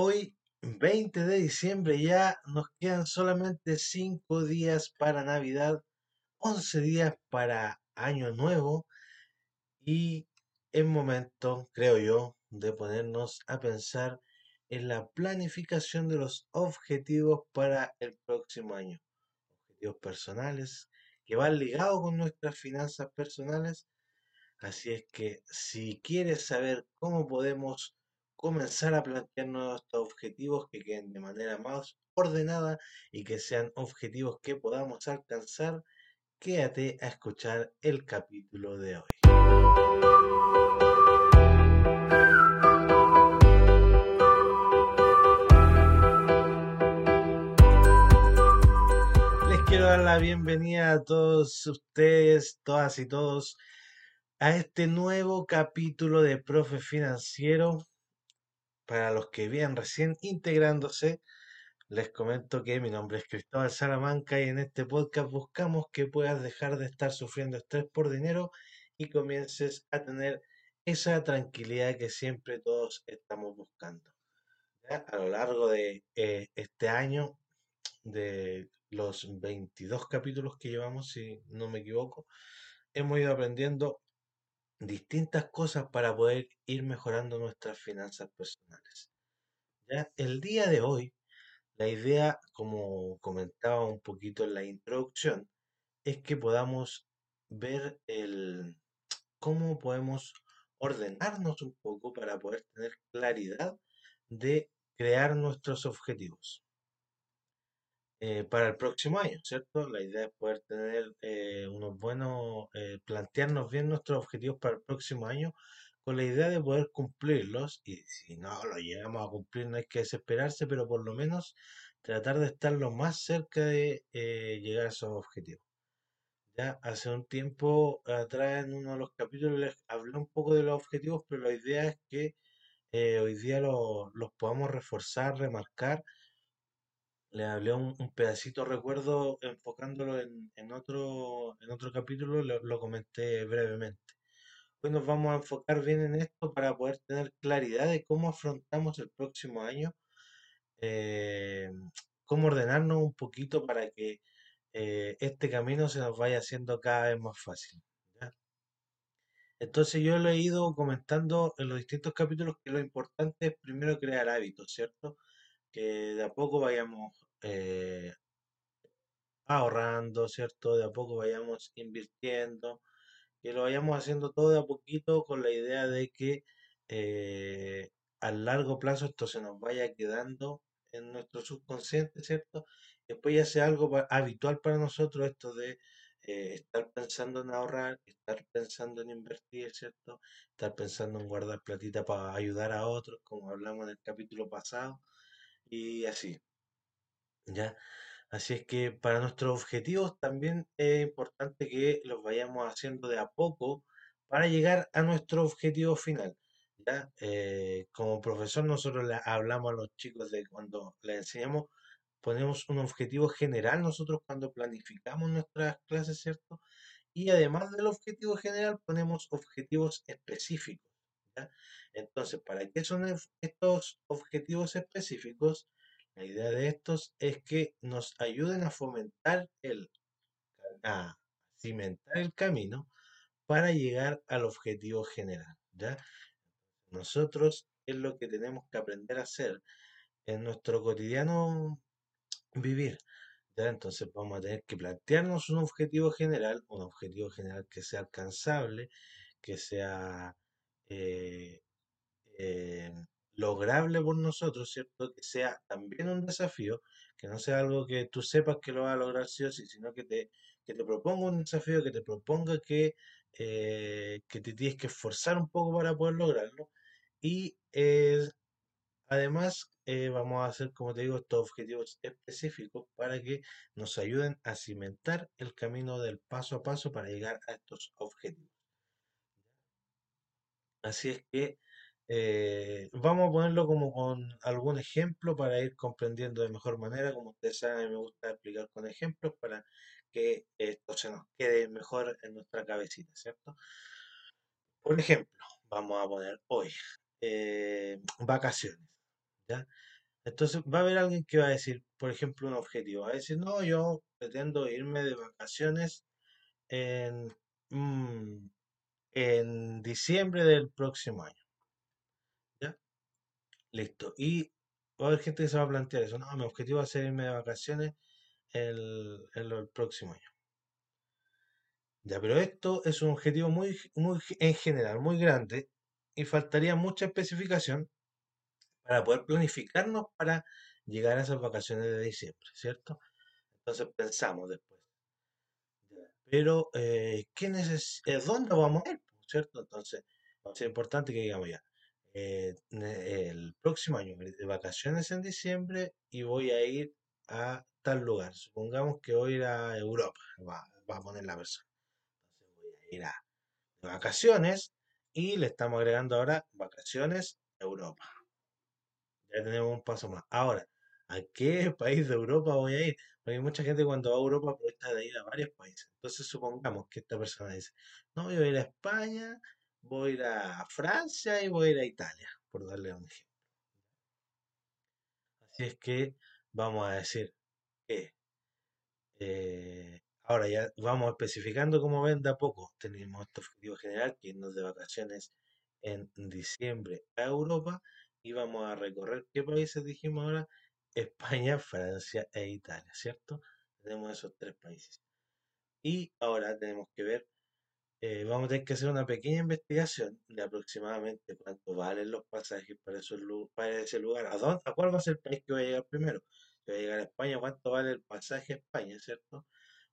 Hoy, 20 de diciembre, ya nos quedan solamente 5 días para Navidad, 11 días para Año Nuevo y es momento, creo yo, de ponernos a pensar en la planificación de los objetivos para el próximo año. Objetivos personales que van ligados con nuestras finanzas personales. Así es que si quieres saber cómo podemos comenzar a plantear nuestros objetivos que queden de manera más ordenada y que sean objetivos que podamos alcanzar, quédate a escuchar el capítulo de hoy. Les quiero dar la bienvenida a todos ustedes, todas y todos, a este nuevo capítulo de Profe Financiero para los que vienen recién integrándose, les comento que mi nombre es Cristóbal Salamanca y en este podcast buscamos que puedas dejar de estar sufriendo estrés por dinero y comiences a tener esa tranquilidad que siempre todos estamos buscando. A lo largo de eh, este año, de los 22 capítulos que llevamos, si no me equivoco, hemos ido aprendiendo distintas cosas para poder ir mejorando nuestras finanzas personales. ¿Ya? El día de hoy, la idea, como comentaba un poquito en la introducción, es que podamos ver el, cómo podemos ordenarnos un poco para poder tener claridad de crear nuestros objetivos. Eh, para el próximo año, ¿cierto? La idea es poder tener eh, unos buenos, eh, plantearnos bien nuestros objetivos para el próximo año con la idea de poder cumplirlos y si no lo llegamos a cumplir no hay que desesperarse, pero por lo menos tratar de estar lo más cerca de llegar a esos objetivos. Ya hace un tiempo atrás en uno de los capítulos les hablé un poco de los objetivos, pero la idea es que hoy día los podamos reforzar, remarcar le hablé un, pedacito, recuerdo, enfocándolo en, otro, en otro capítulo, lo, comenté brevemente. Hoy nos vamos a enfocar bien en esto para poder tener claridad de cómo afrontamos el próximo año, eh, cómo ordenarnos un poquito para que eh, este camino se nos vaya haciendo cada vez más fácil. Entonces yo lo he ido comentando en los distintos capítulos que lo importante es primero crear hábitos, ¿cierto? Que de a poco vayamos eh, ahorrando, ¿cierto? De a poco vayamos invirtiendo, que lo vayamos haciendo todo de a poquito con la idea de que eh, a largo plazo esto se nos vaya quedando en nuestro subconsciente, ¿cierto? Después ya sea algo habitual para nosotros esto de eh, estar pensando en ahorrar, estar pensando en invertir, ¿cierto? Estar pensando en guardar platita para ayudar a otros, como hablamos en el capítulo pasado y así. ¿Ya? Así es que para nuestros objetivos también es importante que los vayamos haciendo de a poco para llegar a nuestro objetivo final. ¿ya? Eh, como profesor nosotros le hablamos a los chicos de cuando les enseñamos, ponemos un objetivo general nosotros cuando planificamos nuestras clases, ¿cierto? Y además del objetivo general ponemos objetivos específicos. Entonces, ¿para qué son estos objetivos específicos? La idea de estos es que nos ayuden a fomentar el, a cimentar el camino para llegar al objetivo general. ¿ya? Nosotros es lo que tenemos que aprender a hacer en nuestro cotidiano vivir. Entonces vamos a tener que plantearnos un objetivo general, un objetivo general que sea alcanzable, que sea eh, eh, lograble por nosotros, ¿cierto? Que sea también un desafío, que no sea algo que tú sepas que lo vas a lograr sí o sí, sino que te, que te proponga un desafío, que te proponga que, eh, que te tienes que esforzar un poco para poder lograrlo. Y además vamos a hacer, como te digo, estos objetivos específicos para que nos ayuden a cimentar el camino del paso a paso para llegar a estos objetivos. Así es que eh, vamos a ponerlo como con algún ejemplo para ir comprendiendo de mejor manera. Como ustedes saben, me gusta explicar con ejemplos para que esto se nos quede mejor en nuestra cabecita, ¿cierto? Por ejemplo, vamos a poner hoy eh, vacaciones. Entonces va a haber alguien que va a decir, por ejemplo, un objetivo. Va a decir, no, yo pretendo irme de vacaciones en, mm, en diciembre del próximo año. ¿Ya? Listo. Y va a haber gente que se va a plantear eso. No, mi objetivo va a ser irme de vacaciones el, el próximo año. Ya, pero esto es un objetivo muy, muy en general, muy grande, y faltaría mucha especificación para poder planificarnos para llegar a esas vacaciones de diciembre, ¿cierto? Entonces pensamos después. Pero, eh, ¿qué neces eh, ¿dónde vamos a ir? ¿Cierto? Entonces, ser importante que digamos ya, eh, el próximo año de vacaciones en diciembre y voy a ir a tal lugar. Supongamos que voy a ir a Europa, va, va a poner la persona. Entonces voy a ir a vacaciones y le estamos agregando ahora vacaciones Europa. Ya tenemos un paso más. Ahora, ¿a qué país de Europa voy a ir? Porque hay mucha gente cuando va a Europa aprovecha de ir a varios países. Entonces supongamos que esta persona dice, no, voy a ir a España, voy a ir a Francia y voy a ir a Italia, por darle un ejemplo. Así es que vamos a decir que eh, ahora ya vamos especificando como ven de a poco. Tenemos este objetivo general, que irnos de vacaciones en diciembre a Europa y vamos a recorrer qué países dijimos ahora, España, Francia e Italia, ¿cierto? Tenemos esos tres países. Y ahora tenemos que ver, eh, vamos a tener que hacer una pequeña investigación de aproximadamente cuánto valen los pasajes para, esos, ese lugar. ¿A, dónde, ¿A cuál va a ser el país que va a llegar primero? Si voy a llegar a España, ¿cuánto vale el pasaje a España, ¿cierto?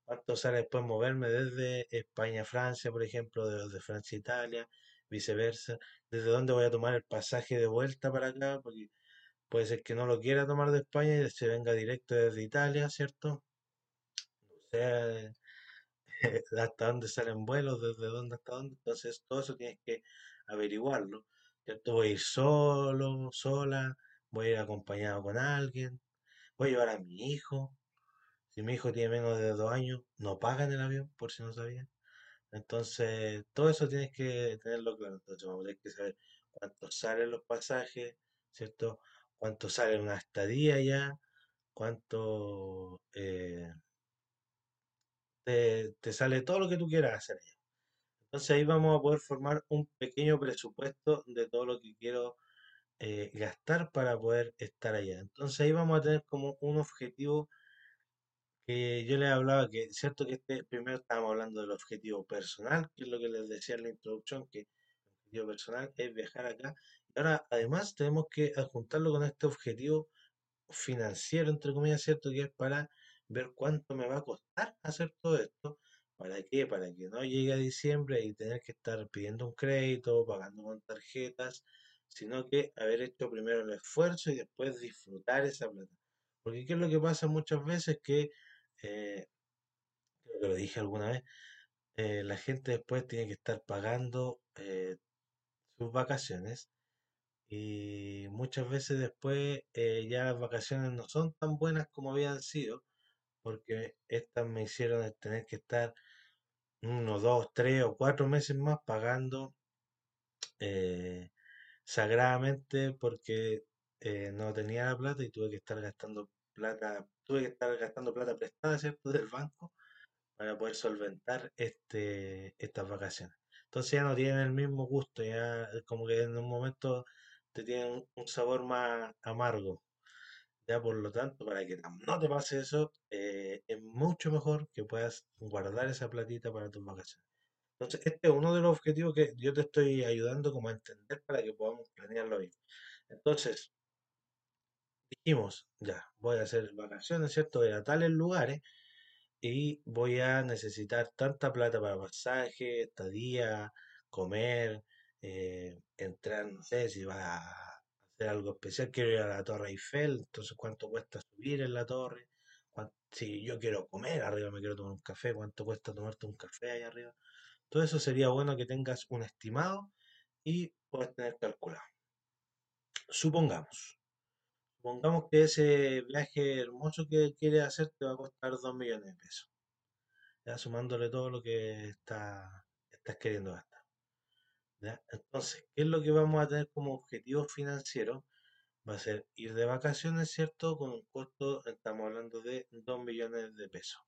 ¿Cuánto sale después moverme desde España a Francia, por ejemplo, desde Francia a Italia, viceversa? ¿Desde dónde voy a tomar el pasaje de vuelta para acá? Porque puede ser que no lo quiera tomar de España y se venga directo desde Italia, ¿cierto? No sé hasta dónde salen vuelos, desde dónde hasta dónde. Entonces, todo eso tienes que averiguarlo, ¿cierto? Voy a ir solo, sola, voy a ir acompañado con alguien, voy a llevar a mi hijo. Si mi hijo tiene menos de dos años, no pagan el avión, por si no sabían. Entonces, todo eso tienes que tenerlo claro. Entonces, vamos a tener que saber cuánto salen los pasajes, ¿cierto? Cuánto sale una estadía ya, cuánto eh, te, sale todo lo que tú quieras hacer allá. Entonces ahí vamos a poder formar un pequeño presupuesto de todo lo que quiero eh, gastar para poder estar allá. Entonces ahí vamos a tener como un objetivo que yo les hablaba que, cierto que este primero estábamos hablando del objetivo personal, que es lo que les decía en la introducción, que el objetivo personal es viajar acá. Ahora además tenemos que adjuntarlo con este objetivo financiero, entre comillas, cierto, que es para ver cuánto me va a costar hacer todo esto. ¿Para qué? Para que no llegue a diciembre y tener que estar pidiendo un crédito, pagando con tarjetas, sino que haber hecho primero el esfuerzo y después disfrutar esa plata. Porque ¿qué es lo que pasa muchas veces? Que, eh, que lo dije alguna vez, eh, la gente después tiene que estar pagando eh, sus vacaciones y muchas veces después ya las vacaciones no son tan buenas como habían sido porque estas me hicieron tener que estar uno, dos, tres o cuatro meses más pagando eh, sagradamente porque eh, no tenía la plata y tuve que estar gastando plata, tuve que estar gastando plata prestada, ¿cierto?, del banco para poder solventar este, estas vacaciones. Entonces ya no tienen el mismo gusto, ya como que en un momento te tienen un sabor más amargo. Ya por lo tanto, para que no te pase eso, eh, es mucho mejor que puedas guardar esa platita para tus vacaciones. Entonces, este es uno de los objetivos que yo te estoy ayudando como a entender para que podamos planearlo bien. Entonces, dijimos, ya, voy a hacer vacaciones, ¿cierto? A tales lugares y voy a necesitar tanta plata para pasaje, estadía, comer, eh, entrar, no sé, si va a hacer algo especial, quiero ir a la Torre Eiffel, entonces cuánto cuesta subir en la torre, si yo quiero comer arriba, me quiero tomar un café, cuánto cuesta tomarte un café ahí arriba. Todo eso sería bueno que tengas un estimado y puedas tener calculado. Supongamos, supongamos que ese viaje hermoso que quieres hacer te va a costar 2 millones de pesos. Ya sumándole todo lo que está, estás queriendo gastar. Entonces, ¿qué es lo que vamos a tener como objetivo financiero? va a ser ir de vacaciones, ¿cierto? Con un costo, estamos hablando de 2 millones de pesos.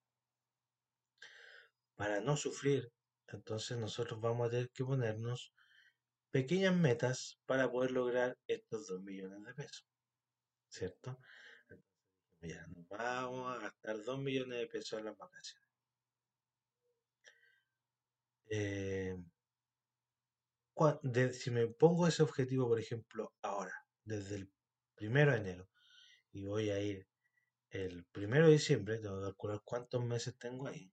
Para no sufrir, entonces nosotros vamos a tener que ponernos pequeñas metas para poder lograr estos 2 millones de pesos, ¿cierto? nos vamos a gastar 2 millones de pesos en las vacaciones. Eh, si me pongo ese objetivo, por ejemplo, ahora, desde el primero de enero, y voy a ir el primero de diciembre, tengo que calcular cuántos meses tengo ahí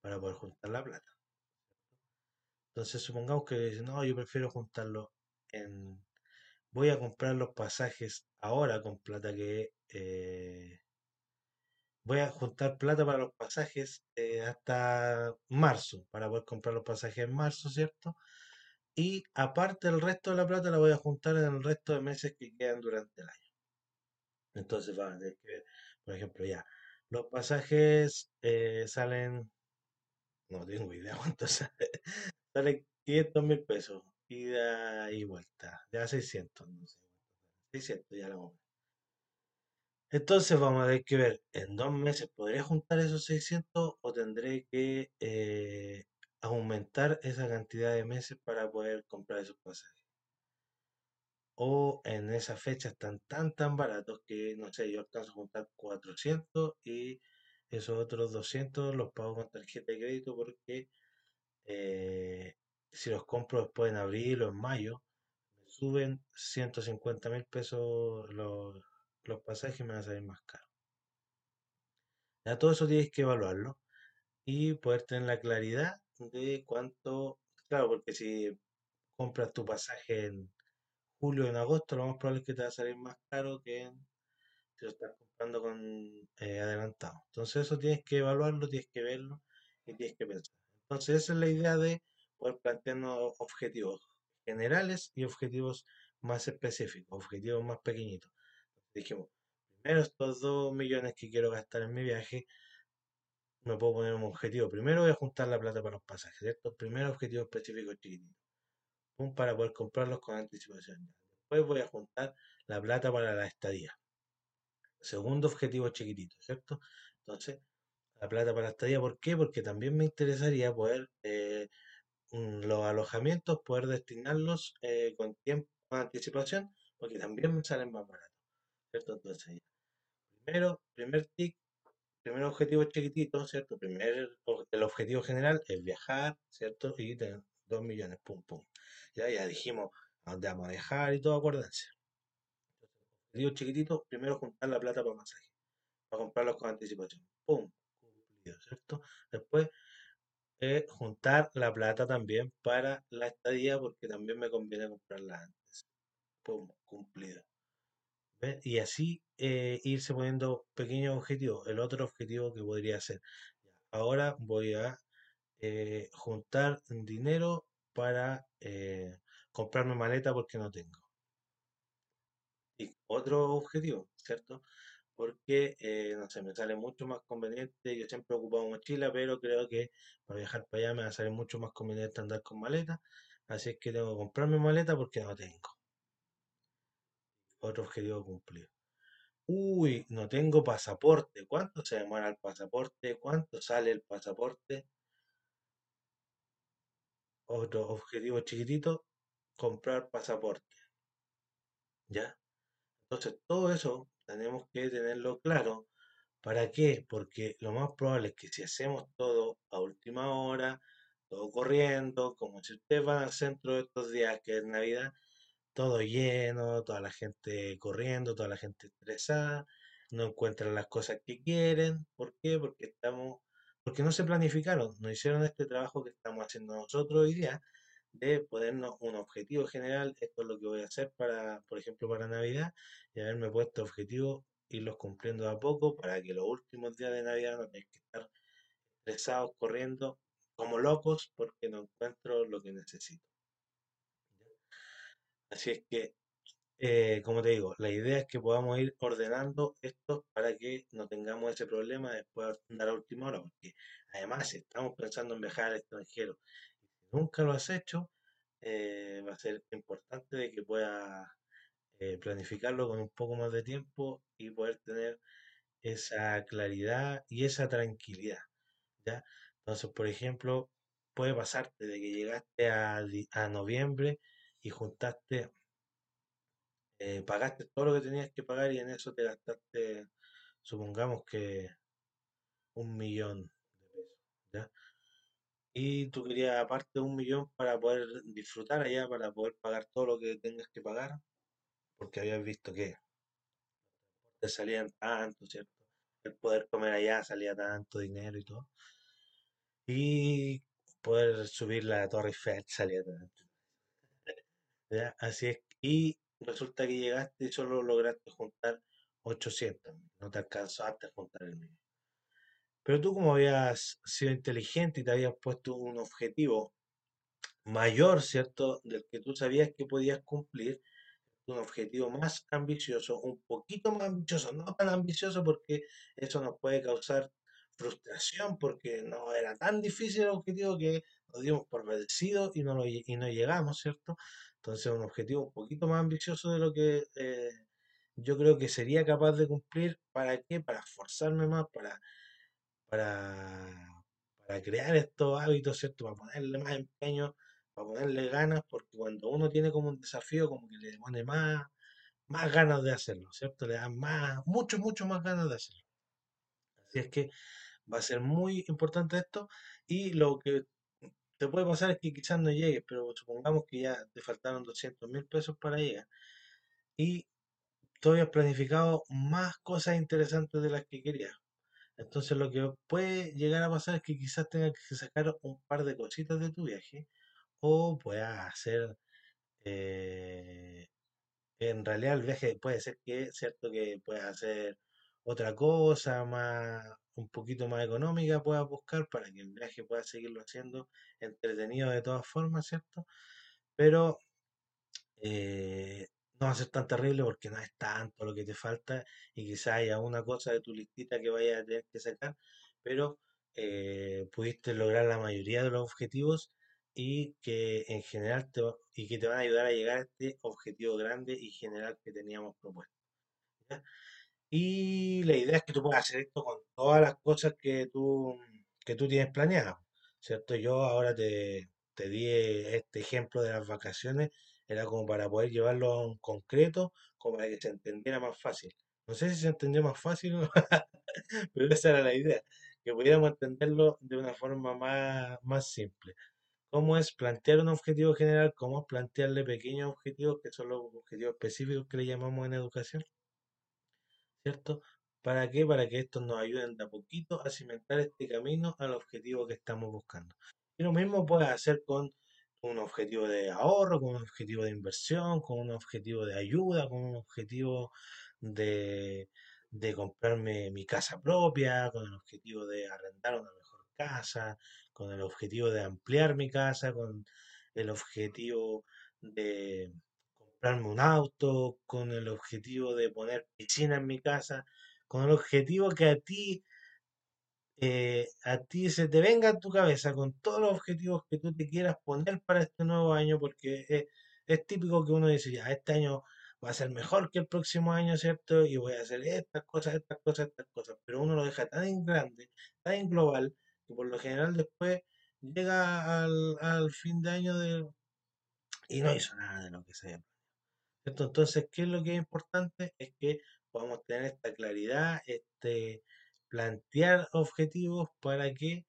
para poder juntar la plata. Entonces, supongamos que no, yo prefiero juntarlo en. Voy a comprar los pasajes ahora con plata que. Eh, voy a juntar plata para los pasajes eh, hasta marzo, para poder comprar los pasajes en marzo, ¿cierto? Y aparte el resto de la plata la voy a juntar en el resto de meses que quedan durante el año. Entonces va a tener que ver, por ejemplo, ya, los pasajes eh, salen, no tengo idea cuánto sale, salen 500 mil pesos, ida y vuelta, ya 600, no sé, 600 ya lo vamos entonces vamos a tener que ver, en dos meses podré juntar esos 600 o tendré que eh, aumentar esa cantidad de meses para poder comprar esos pasajes. O en esa fecha están tan tan baratos que, no sé, yo alcanzo a juntar 400 y esos otros 200 los pago con tarjeta de crédito porque eh, si los compro después en abril o en mayo, suben 150 mil pesos los, los pasajes me van a salir más caros. Ya todo eso tienes que evaluarlo y poder tener la claridad de cuánto, claro, porque si compras tu pasaje en julio o en agosto, lo más probable es que te va a salir más caro que si lo estás comprando con eh, adelantado. Entonces eso tienes que evaluarlo, tienes que verlo y tienes que pensar. Entonces esa es la idea de poder plantearnos objetivos generales y objetivos más específicos, objetivos más pequeñitos. Dijimos, primero estos dos millones que quiero gastar en mi viaje, me puedo poner un objetivo. Primero voy a juntar la plata para los pasajes, ¿cierto? Primer objetivo específico chiquitito. para poder comprarlos con anticipación. Después voy a juntar la plata para la estadía. Segundo objetivo chiquitito, ¿cierto? Entonces, la plata para la estadía, ¿por qué? Porque también me interesaría poder eh, los alojamientos, poder destinarlos eh, con tiempo, con anticipación, porque también me salen más baratos, ¿cierto? Entonces, primero, primer tic, primer objetivo chiquitito, ¿cierto? Primer, el objetivo general es viajar, ¿cierto? Y tener 2 millones, pum, pum. Ya, ya dijimos a dónde vamos a viajar y todo, acuérdense. objetivo chiquitito, primero juntar la plata para masaje, para comprarlos con anticipación. Pum, cumplido, ¿cierto? Después, eh, juntar la plata también para la estadía, porque también me conviene comprarla antes. Pum, cumplido. Y así eh, irse poniendo pequeños objetivos. El otro objetivo que podría ser, ahora voy a eh, juntar dinero para eh, comprarme maleta porque no tengo. Y otro objetivo, ¿cierto? Porque, no sé, me sale mucho más conveniente, yo siempre he ocupado mochila, pero creo que para viajar para allá me va a salir mucho más conveniente andar con maleta. Así es que tengo que comprarme maleta porque no tengo otro objetivo cumplido. Uy, no tengo pasaporte. ¿Cuánto se demora el pasaporte? ¿Cuánto sale el pasaporte? Otro objetivo chiquitito, comprar pasaporte. ¿Ya? Entonces, todo eso tenemos que tenerlo claro. ¿Para qué? Porque lo más probable es que si hacemos todo a última hora, todo corriendo, como si usted va al centro de estos días que es Navidad, todo lleno, toda la gente corriendo, toda la gente estresada, no encuentran las cosas que quieren. ¿Por qué? Porque estamos, porque no se planificaron, no hicieron este trabajo que estamos haciendo nosotros hoy día de ponernos un objetivo general, esto es lo que voy a hacer para, por ejemplo, para Navidad, y haberme puesto objetivos, irlos cumpliendo a poco para que los últimos días de Navidad no tengan que estar estresados corriendo como locos porque no encuentro lo que necesito. Así es que, eh, como te digo, la idea es que podamos ir ordenando esto para que no tengamos ese problema después de andar a última hora, porque además si estamos pensando en viajar al extranjero y si nunca lo has hecho, eh, va a ser importante de que puedas eh, planificarlo con un poco más de tiempo y poder tener esa claridad y esa tranquilidad, ¿ya? Entonces, por ejemplo, puede pasarte de que llegaste a, a noviembre y juntaste, eh, pagaste todo lo que tenías que pagar y en eso te gastaste, supongamos que un millón de pesos. Y tú querías aparte un millón para poder disfrutar allá, para poder pagar todo lo que tengas que pagar, porque habías visto que te salían tanto, ¿cierto? El poder comer allá salía tanto dinero y todo. Y poder subir la Torre Eiffel salía tanto. ¿Ya? Así es. Y resulta que llegaste y solo lograste juntar 800. No te alcanzaste a juntar el millón. Pero tú como habías sido inteligente y te habías puesto un objetivo mayor, ¿cierto? Del que tú sabías que podías cumplir, un objetivo más ambicioso, un poquito más ambicioso, no tan ambicioso porque eso nos puede causar frustración porque no era tan difícil el objetivo que nos dimos por vencidos y no, lo y no llegamos, ¿cierto? Entonces un objetivo un poquito más ambicioso de lo que eh, yo creo que sería capaz de cumplir. ¿Para qué? Para esforzarme más, para, para, para crear estos hábitos, ¿cierto? Para ponerle más empeño, para ponerle ganas, porque cuando uno tiene como un desafío, como que le pone más, más ganas de hacerlo, ¿cierto? Le dan más, mucho, mucho más ganas de hacerlo. Así es que va a ser muy importante esto y lo que te puede pasar que quizás no llegues, pero supongamos que ya te faltaron doscientos mil pesos para llegar y tú habías planificado más cosas interesantes de las que querías. Entonces lo que puede llegar a pasar es que quizás tengas que sacar un par de cositas de tu viaje o puedas hacer eh, en realidad el viaje puede ser que, cierto, que puedas hacer otra cosa más, un poquito más económica, puedas buscar para que el viaje pueda seguirlo haciendo entretenido de todas formas, ¿cierto? Pero eh, no va a ser tan terrible porque no es tanto lo que te falta y quizá haya una cosa de tu listita que vayas a tener que sacar, pero eh, pudiste lograr la mayoría de los objetivos y que en general te, y que te van a ayudar a llegar a este objetivo grande y general que teníamos propuesto. Y la idea es que tú puedas hacer esto con todas las cosas que tú, que tú tienes planeadas, ¿cierto? Yo ahora te, te di este ejemplo de las vacaciones, era como para poder llevarlo a un concreto, como para que se entendiera más fácil. No sé si se entendió más fácil, pero esa era la idea, que pudiéramos entenderlo de una forma más, más simple. ¿Cómo es plantear un objetivo general? ¿Cómo es plantearle pequeños objetivos que son los objetivos específicos que le llamamos en educación? ¿Cierto? ¿Para qué? Para que estos nos ayuden de a poquito a cimentar este camino al objetivo que estamos buscando. Y lo mismo puedes hacer con un objetivo de ahorro, con un objetivo de inversión, con un objetivo de ayuda, con un objetivo de, de comprarme mi casa propia, con el objetivo de arrendar una mejor casa, con el objetivo de ampliar mi casa, con el objetivo de comprarme un auto, con el objetivo de poner piscina en mi casa, con el objetivo que a ti, eh, a ti se te venga a tu cabeza con todos los objetivos que tú te quieras poner para este nuevo año, porque es, típico que uno dice, ya, este año va a ser mejor que el próximo año, ¿cierto? Y voy a hacer estas cosas, estas cosas, estas cosas, pero uno lo deja tan en grande, tan en global, que por lo general después llega al, al fin de año de, y no hizo nada de lo que se Entonces, ¿qué es lo que es importante? Es que podamos tener esta claridad, este plantear objetivos para que,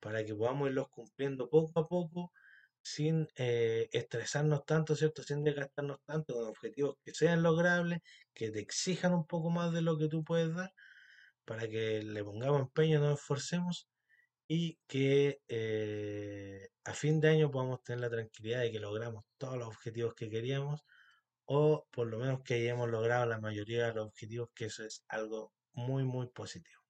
para que podamos irlos cumpliendo poco a poco, sin eh, estresarnos tanto, ¿cierto? Sin desgastarnos tanto, con objetivos que sean logrables, que te exijan un poco más de lo que tú puedes dar, para que le pongamos empeño, nos esforcemos y que eh, a fin de año podamos tener la tranquilidad de que logramos todos los objetivos que queríamos o por lo menos que hayamos logrado la mayoría de los objetivos, que eso es algo muy, muy positivo.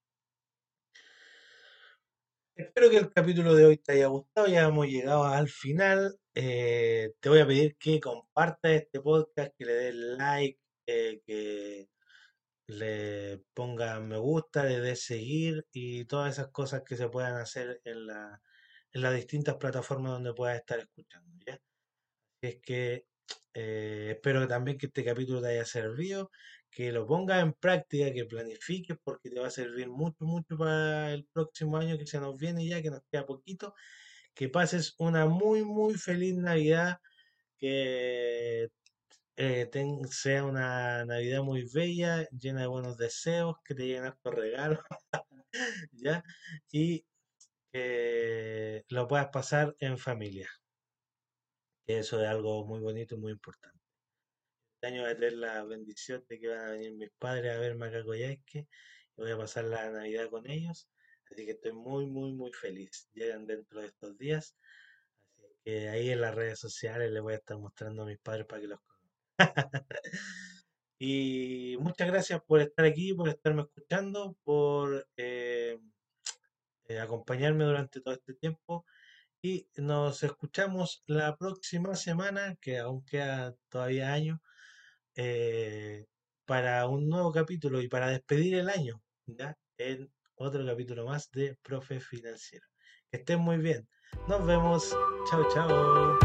Espero que el capítulo de hoy te haya gustado, ya hemos llegado al final. Eh, te voy a pedir que compartas este podcast, que le des like, eh, que le pongas me gusta, le des seguir y todas esas cosas que se puedan hacer en la, en las distintas plataformas donde puedas estar escuchando. Es que eh, espero también que este capítulo te haya servido, que lo pongas en práctica, que planifiques, porque te va a servir mucho, mucho para el próximo año que se nos viene ya, que nos queda poquito. Que pases una muy, muy feliz Navidad, que eh, sea una Navidad muy bella, llena de buenos deseos, que te lleguen estos regalos, ¿ya? Y que lo puedas pasar en familia. Eso es algo muy bonito y muy importante. Este año voy a tener la bendición de que van a venir mis padres a verme a Cacoyasque y voy a pasar la Navidad con ellos. Así que estoy muy, muy, muy feliz. Llegan dentro de estos días. Así que ahí en las redes sociales les voy a estar mostrando a mis padres para que los y muchas gracias por estar aquí, por estarme escuchando, por eh, eh, acompañarme durante todo este tiempo. Y nos escuchamos la próxima semana, que aún queda todavía año, eh, para un nuevo capítulo y para despedir el año, ¿ya? En otro capítulo más de Profe Financiero. Que estén muy bien. Nos vemos. Chao, chao.